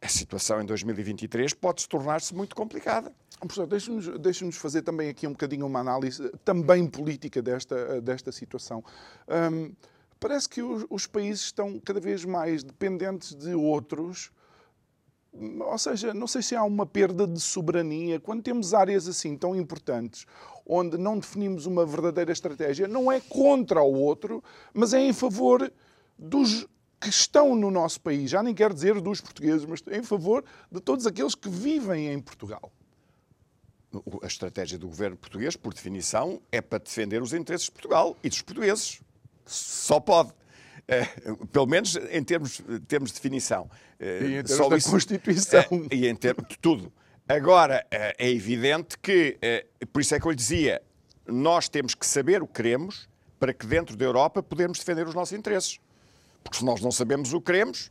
a situação em 2023 pode se tornar-se muito complicada. Professor, deixe-nos deixe fazer também aqui um bocadinho uma análise também política desta, desta situação. Parece que os, os países estão cada vez mais dependentes de outros ou seja, não sei se há uma perda de soberania quando temos áreas assim tão importantes, onde não definimos uma verdadeira estratégia, não é contra o outro, mas é em favor dos que estão no nosso país. Já nem quero dizer dos portugueses, mas em favor de todos aqueles que vivem em Portugal. A estratégia do governo português, por definição, é para defender os interesses de Portugal e dos portugueses. Só pode. É, pelo menos em termos, termos de definição. É, e em termos da isso, Constituição. É, e em termos de tudo. Agora, é, é evidente que, por isso é que eu lhe dizia, nós temos que saber o que queremos para que dentro da Europa podermos defender os nossos interesses. Porque se nós não sabemos o que queremos,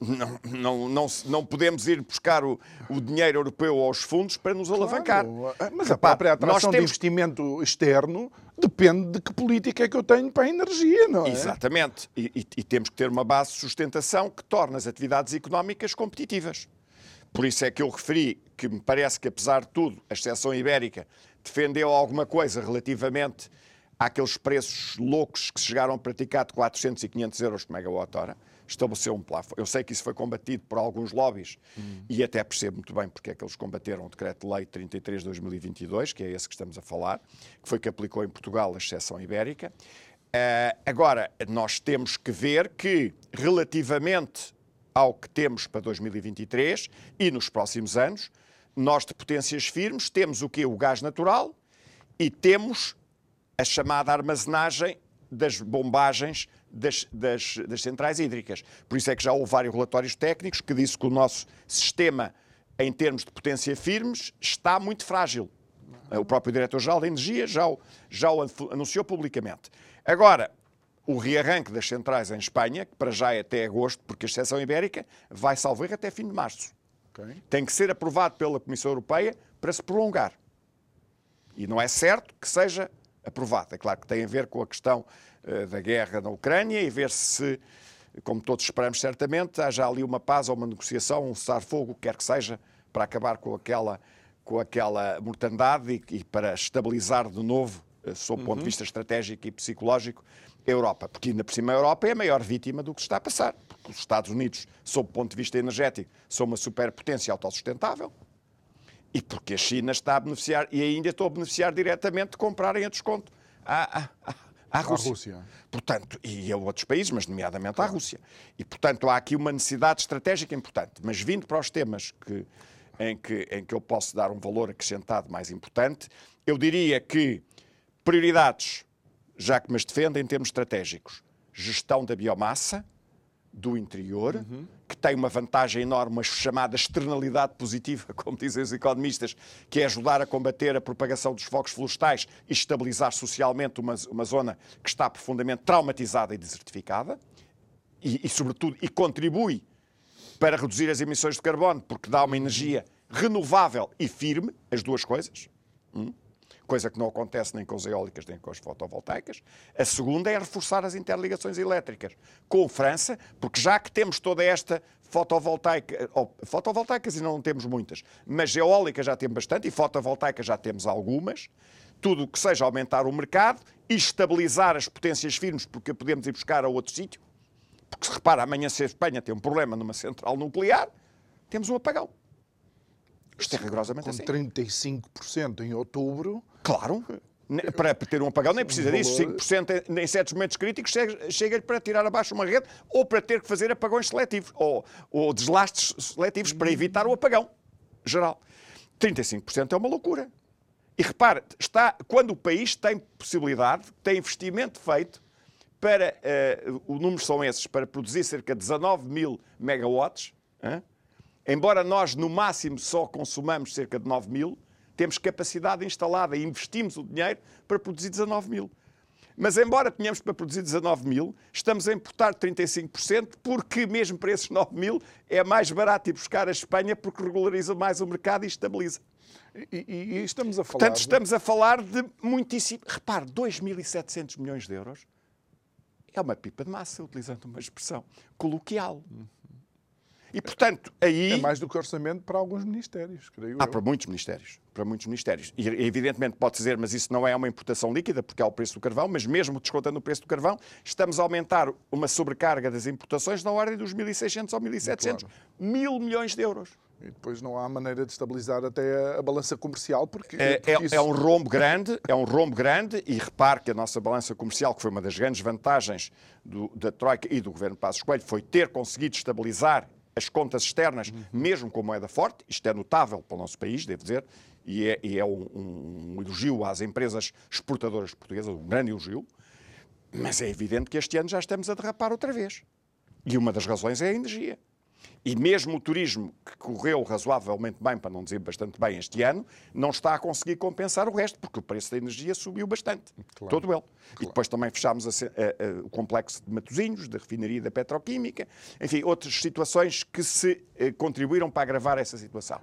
não, não, não, não podemos ir buscar o, o dinheiro europeu aos fundos para nos claro. alavancar. Mas a própria atração temos... de investimento externo depende de que política é que eu tenho para a energia, não é? Exatamente. E, e, e temos que ter uma base de sustentação que torne as atividades económicas competitivas. Por isso é que eu referi que me parece que, apesar de tudo, a exceção ibérica defendeu alguma coisa relativamente àqueles preços loucos que chegaram a praticar de 400 e 500 euros por megawatt-hora estabeleceu um plafond. Eu sei que isso foi combatido por alguns lobbies hum. e até percebo muito bem porque é que eles combateram o Decreto-Lei 33 de 2022, que é esse que estamos a falar, que foi que aplicou em Portugal a exceção ibérica. Uh, agora, nós temos que ver que, relativamente ao que temos para 2023 e nos próximos anos, nós de potências firmes temos o que? O gás natural e temos a chamada armazenagem das bombagens das, das, das, centrais hídricas. Por isso é que já houve vários relatórios técnicos que disse que o nosso sistema, em termos de potência firmes, está muito frágil. O próprio diretor-geral da Energia já o, já o anunciou publicamente. Agora, o rearranque das centrais em Espanha, que para já é até agosto, porque a exceção ibérica vai salvar até fim de março. Okay. Tem que ser aprovado pela Comissão Europeia para se prolongar. E não é certo que seja aprovado. É claro que tem a ver com a questão uh, da guerra na Ucrânia e ver se, como todos esperamos certamente, haja ali uma paz ou uma negociação, um cessar-fogo, quer que seja, para acabar com aquela, com aquela mortandade e, e para estabilizar de novo, uh, sob o ponto de uhum. vista estratégico e psicológico, Europa. Porque ainda por cima a Europa é a maior vítima do que se está a passar. Porque os Estados Unidos, sob o ponto de vista energético, são uma superpotência autossustentável e porque a China está a beneficiar, e ainda estou a beneficiar diretamente de comprarem a desconto à, à, à, Rússia. Rússia. Portanto, e a outros países, mas nomeadamente à Rússia. E, portanto, há aqui uma necessidade estratégica importante. Mas vindo para os temas que, em, que, em que eu posso dar um valor acrescentado mais importante, eu diria que prioridades, já que me defendem em termos estratégicos, gestão da biomassa, do interior, uhum. que tem uma vantagem enorme, uma chamada externalidade positiva, como dizem os economistas, que é ajudar a combater a propagação dos focos florestais e estabilizar socialmente uma, uma zona que está profundamente traumatizada e desertificada, e, e, sobretudo, e contribui para reduzir as emissões de carbono, porque dá uma energia renovável e firme, as duas coisas. Hum? Coisa que não acontece nem com as eólicas nem com as fotovoltaicas. A segunda é reforçar as interligações elétricas com a França, porque já que temos toda esta fotovoltaica, oh, fotovoltaicas ainda não temos muitas, mas eólicas já temos bastante e fotovoltaicas já temos algumas. Tudo o que seja aumentar o mercado e estabilizar as potências firmes, porque podemos ir buscar a outro sítio. Porque se repara, amanhã se a Espanha tem um problema numa central nuclear, temos um apagão. Isto é rigorosamente Com assim. 35% em outubro. Claro. Para ter um apagão nem precisa disso. 5% em certos momentos críticos chega-lhe para tirar abaixo uma rede ou para ter que fazer apagões seletivos ou, ou deslastres seletivos para evitar o apagão geral. 35% é uma loucura. E repare, está, quando o país tem possibilidade, tem investimento feito para, uh, o número são esses, para produzir cerca de 19 mil megawatts, hein? Embora nós, no máximo, só consumamos cerca de 9 mil, temos capacidade instalada e investimos o dinheiro para produzir 19 mil. Mas, embora tenhamos para produzir 19 mil, estamos a importar 35%, porque mesmo para esses 9 mil é mais barato ir buscar a Espanha porque regulariza mais o mercado e estabiliza. E, e, e estamos a falar. Portanto, estamos a falar de muitíssimo. Repare, 2.700 milhões de euros é uma pipa de massa, utilizando uma expressão coloquial. E, portanto, aí... É mais do que orçamento para alguns ministérios, creio Ah, eu. para muitos ministérios. Para muitos ministérios. E, evidentemente, pode dizer, mas isso não é uma importação líquida, porque há o preço do carvão, mas mesmo descontando o preço do carvão, estamos a aumentar uma sobrecarga das importações na ordem dos 1.600 ou 1.700 claro. mil milhões de euros. E depois não há maneira de estabilizar até a, balança comercial, porque... É, porque é, isso... é, um rombo grande, é um rombo grande, e repare que a nossa balança comercial, que foi uma das grandes vantagens do, da Troika e do Governo Passos Coelho, foi ter conseguido estabilizar as contas externas, uhum. mesmo com moeda forte, isto é notável para o nosso país, devo dizer, e é, e é um, um, elogio às empresas exportadoras portuguesas, um grande elogio, mas é evidente que este ano já estamos a derrapar outra vez. E uma das razões é a energia. E mesmo o turismo, que correu razoavelmente bem, para não dizer bastante bem este ano, não está a conseguir compensar o resto, porque o preço da energia subiu bastante. Claro. Todo ele. Claro. E depois também fechámos a, a, a, o complexo de Matosinhos, da refinaria da petroquímica, enfim, outras situações que se eh, contribuíram para agravar essa situação.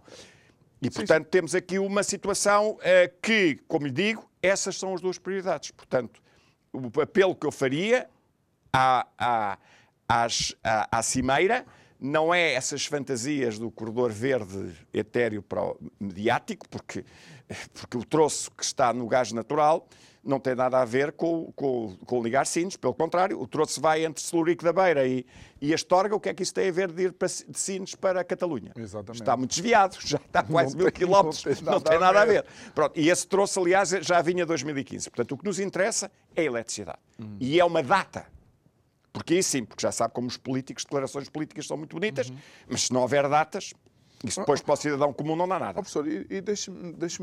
E, portanto, sim. temos aqui uma situação eh, que, como lhe digo, essas são as duas prioridades. Portanto, o apelo que eu faria à, à, às, à, à Cimeira não é essas fantasias do corredor verde etéreo para o mediático, porque, porque o troço que está no gás natural não tem nada a ver com, com, com ligar sinos, pelo contrário, o troço vai entre Celurico da Beira e, e Astorga, o que é que isso tem a ver de ir para, de sinos para a Catalunha? Exatamente. Está muito desviado, já está quase mil quilómetros, não tem nada, não tem nada a, ver. a, ver. Pronto, e esse troço, aliás, já vinha 2015. Portanto, o que nos interessa é a eletricidade. Hum. E é uma data porque aí sim, porque já sabe como os políticos, declarações políticas são muito bonitas, uhum. mas se não houver datas, isso depois para o cidadão comum não dá nada. Oh, professor, e, e deixe-me deixe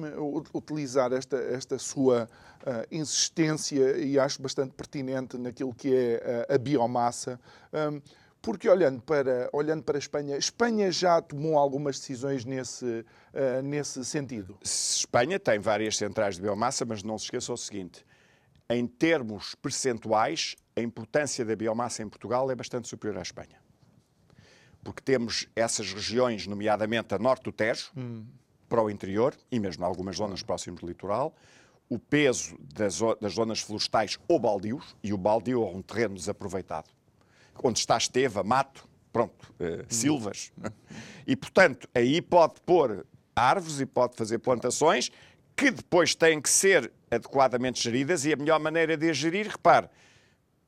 utilizar esta, esta sua uh, insistência, e acho bastante pertinente naquilo que é uh, a biomassa. Um, porque olhando para, olhando para a Espanha, Espanha já tomou algumas decisões nesse, uh, nesse sentido? Espanha tem várias centrais de biomassa, mas não se esqueça o seguinte: em termos percentuais, a importância da biomassa em Portugal é bastante superior à Espanha. Porque temos essas regiões, nomeadamente a norte do Tejo, hum. para o interior, e mesmo algumas zonas próximas do litoral, o peso das, das zonas florestais ou baldios, e o baldio é um terreno desaproveitado, onde está esteva, mato, pronto, uh, silvas. E, portanto, aí pode pôr árvores e pode fazer plantações que depois têm que ser adequadamente geridas e a melhor maneira de as gerir, repare,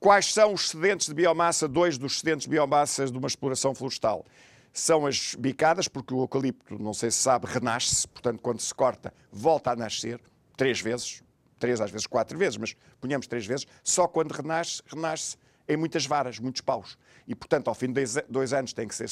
quais são os excedentes de biomassa, dois dos excedentes de biomassa de uma exploração florestal? São as bicadas, porque o eucalipto, não sei se sabe, renasce, portanto, quando se corta, volta a nascer, três vezes, três às vezes quatro vezes, mas ponhamos três vezes, só quando renasce, renasce em muitas varas, muitos paus. E, portanto, ao fim de dois anos têm que ser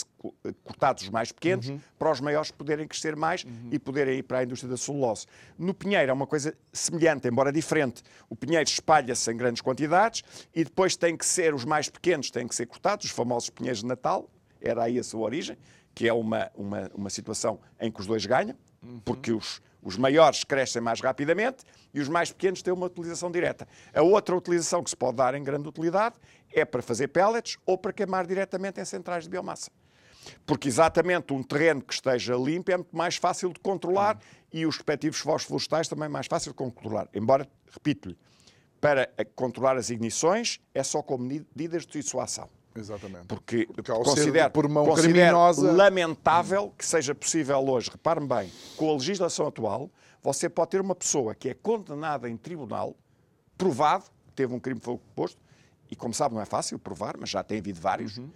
cortados os mais pequenos uhum. para os maiores poderem crescer mais uhum. e poderem ir para a indústria da celulose. No pinheiro é uma coisa semelhante, embora diferente. O pinheiro espalha-se em grandes quantidades e depois tem que ser, os mais pequenos têm que ser cortados, os famosos pinheiros de Natal, era aí a sua origem, que é uma, uma, uma situação em que os dois ganham, uhum. porque os, os maiores crescem mais rapidamente e os mais pequenos têm uma utilização direta. A outra utilização que se pode dar em grande utilidade é para fazer pellets ou para queimar diretamente em centrais de biomassa. Porque exatamente um terreno que esteja limpo é muito mais fácil de controlar e os respectivos fogos florestais também mais fácil de controlar. Embora, repito-lhe, para controlar as ignições é só com medidas de dissuasão. Exatamente. Porque, Porque considero, por mão considero criminosa... lamentável que seja possível hoje, repare-me bem, com a legislação atual, você pode ter uma pessoa que é condenada em tribunal, provado, teve um crime fogo posto, e como sabe não é fácil provar, mas já tem havido vários, uhum.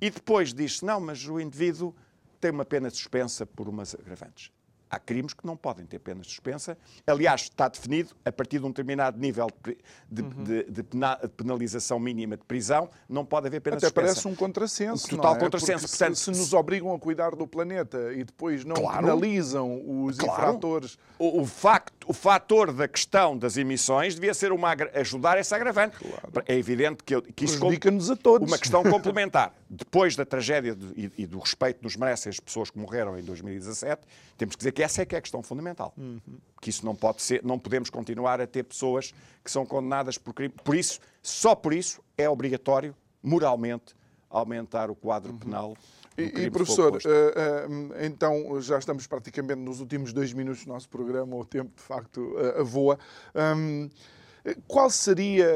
e depois diz-se, não, mas o indivíduo tem uma pena suspensa por umas agravantes há crimes que não podem ter pena suspensa. Aliás, está definido, a partir de um determinado nível de, uhum. de, de, penalização mínima de prisão, não pode haver pena Até suspensa. Até parece um contrassenso. Um total é? contrassenso. Portanto, se, se, nos obrigam a cuidar do planeta e depois não claro, penalizam os claro. infratores. O, o, facto, o fator da questão das emissões devia ser uma, ajudar esse agravante. Claro. É evidente que, que isso nos a todos. Uma questão complementar. Depois da tragédia de, e, e, do respeito que nos merecem as pessoas que morreram em 2017, temos que dizer que essa é que é a questão fundamental. Uhum. Que isso não pode ser, não podemos continuar a ter pessoas que são condenadas por crime. Por isso, só por isso é obrigatório, moralmente, aumentar o quadro uhum. penal. E, e, professor, uh, uh, então já estamos praticamente nos últimos dois minutos do nosso programa, o tempo de facto uh, voa. Um, qual seria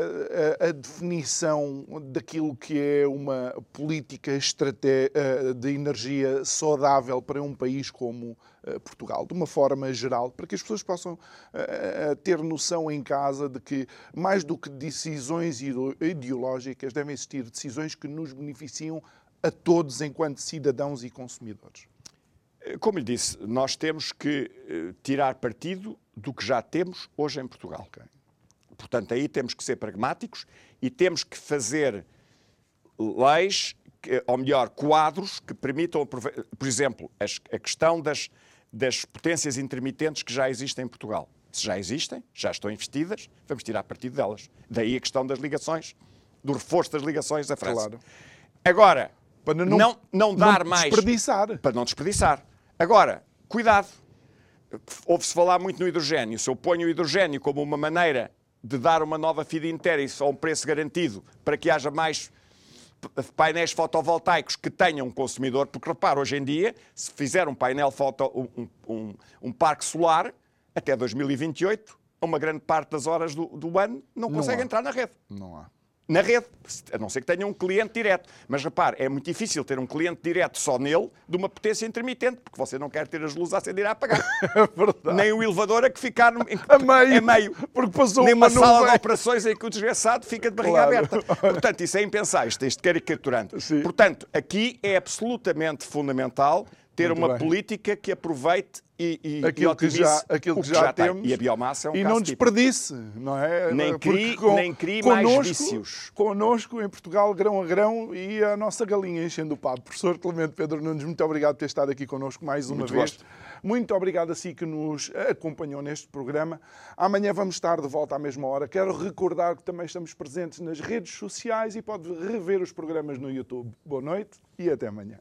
a, a, definição daquilo que é uma política eh, de energia saudável para um país como eh, Portugal, de uma forma geral, para que as pessoas possam eh, ter noção em casa de que, mais do que decisões ideológicas, devem existir decisões que nos beneficiam a todos enquanto cidadãos e consumidores? Como lhe disse, nós temos que tirar partido do que já temos hoje em Portugal. Okay. Portanto, aí temos que ser pragmáticos e temos que fazer leis, ou melhor, quadros que permitam, por exemplo, a questão das, das potências intermitentes que já existem em Portugal. Se já existem, já estão investidas, vamos tirar partido delas. Daí a questão das ligações, do reforço das ligações à França. Claro. Agora, para não, não, não dar não mais. Desperdiçar. Para não desperdiçar. Agora, cuidado. Ouve-se falar muito no hidrogênio. Se eu ponho o hidrogênio como uma maneira de dar uma nova FIDA Interis a um preço garantido para que haja mais painéis fotovoltaicos que tenham um consumidor, porque repara, hoje em dia, se fizer um painel foto, um, um, um parque solar, até 2028, uma grande parte das horas do, do ano não, não consegue há. entrar na rede. Não há na rede, a não ser que tenha um cliente direto. Mas repare, é muito difícil ter um cliente direto só nele de uma potência intermitente, porque você não quer ter as luzes a acender e a apagar. É Nem o elevador a que ficar no, em, a meio, a meio. Porque passou Nem uma, uma sala de operações em que o desgraçado fica de barriga claro. aberta. Portanto, isso é impensável, isto é caricaturante. Sim. Portanto, aqui é absolutamente fundamental ter Muito uma bem. política que aproveite e, e, aquilo e que já, aquilo que, que já, já temos e a biomassa é um e não desperdice, não é? Nem crie, com, nem crie mais vícios. Connosco, em Portugal, grão a grão e a nossa galinha enchendo o papo. Professor Clemente Pedro Nunes, muito obrigado por ter estado aqui connosco mais uma muito vez. Gosto. Muito obrigado a si que nos acompanhou neste programa. Amanhã vamos estar de volta à mesma hora. Quero recordar que também estamos presentes nas redes sociais e pode rever os programas no YouTube. Boa noite e até amanhã.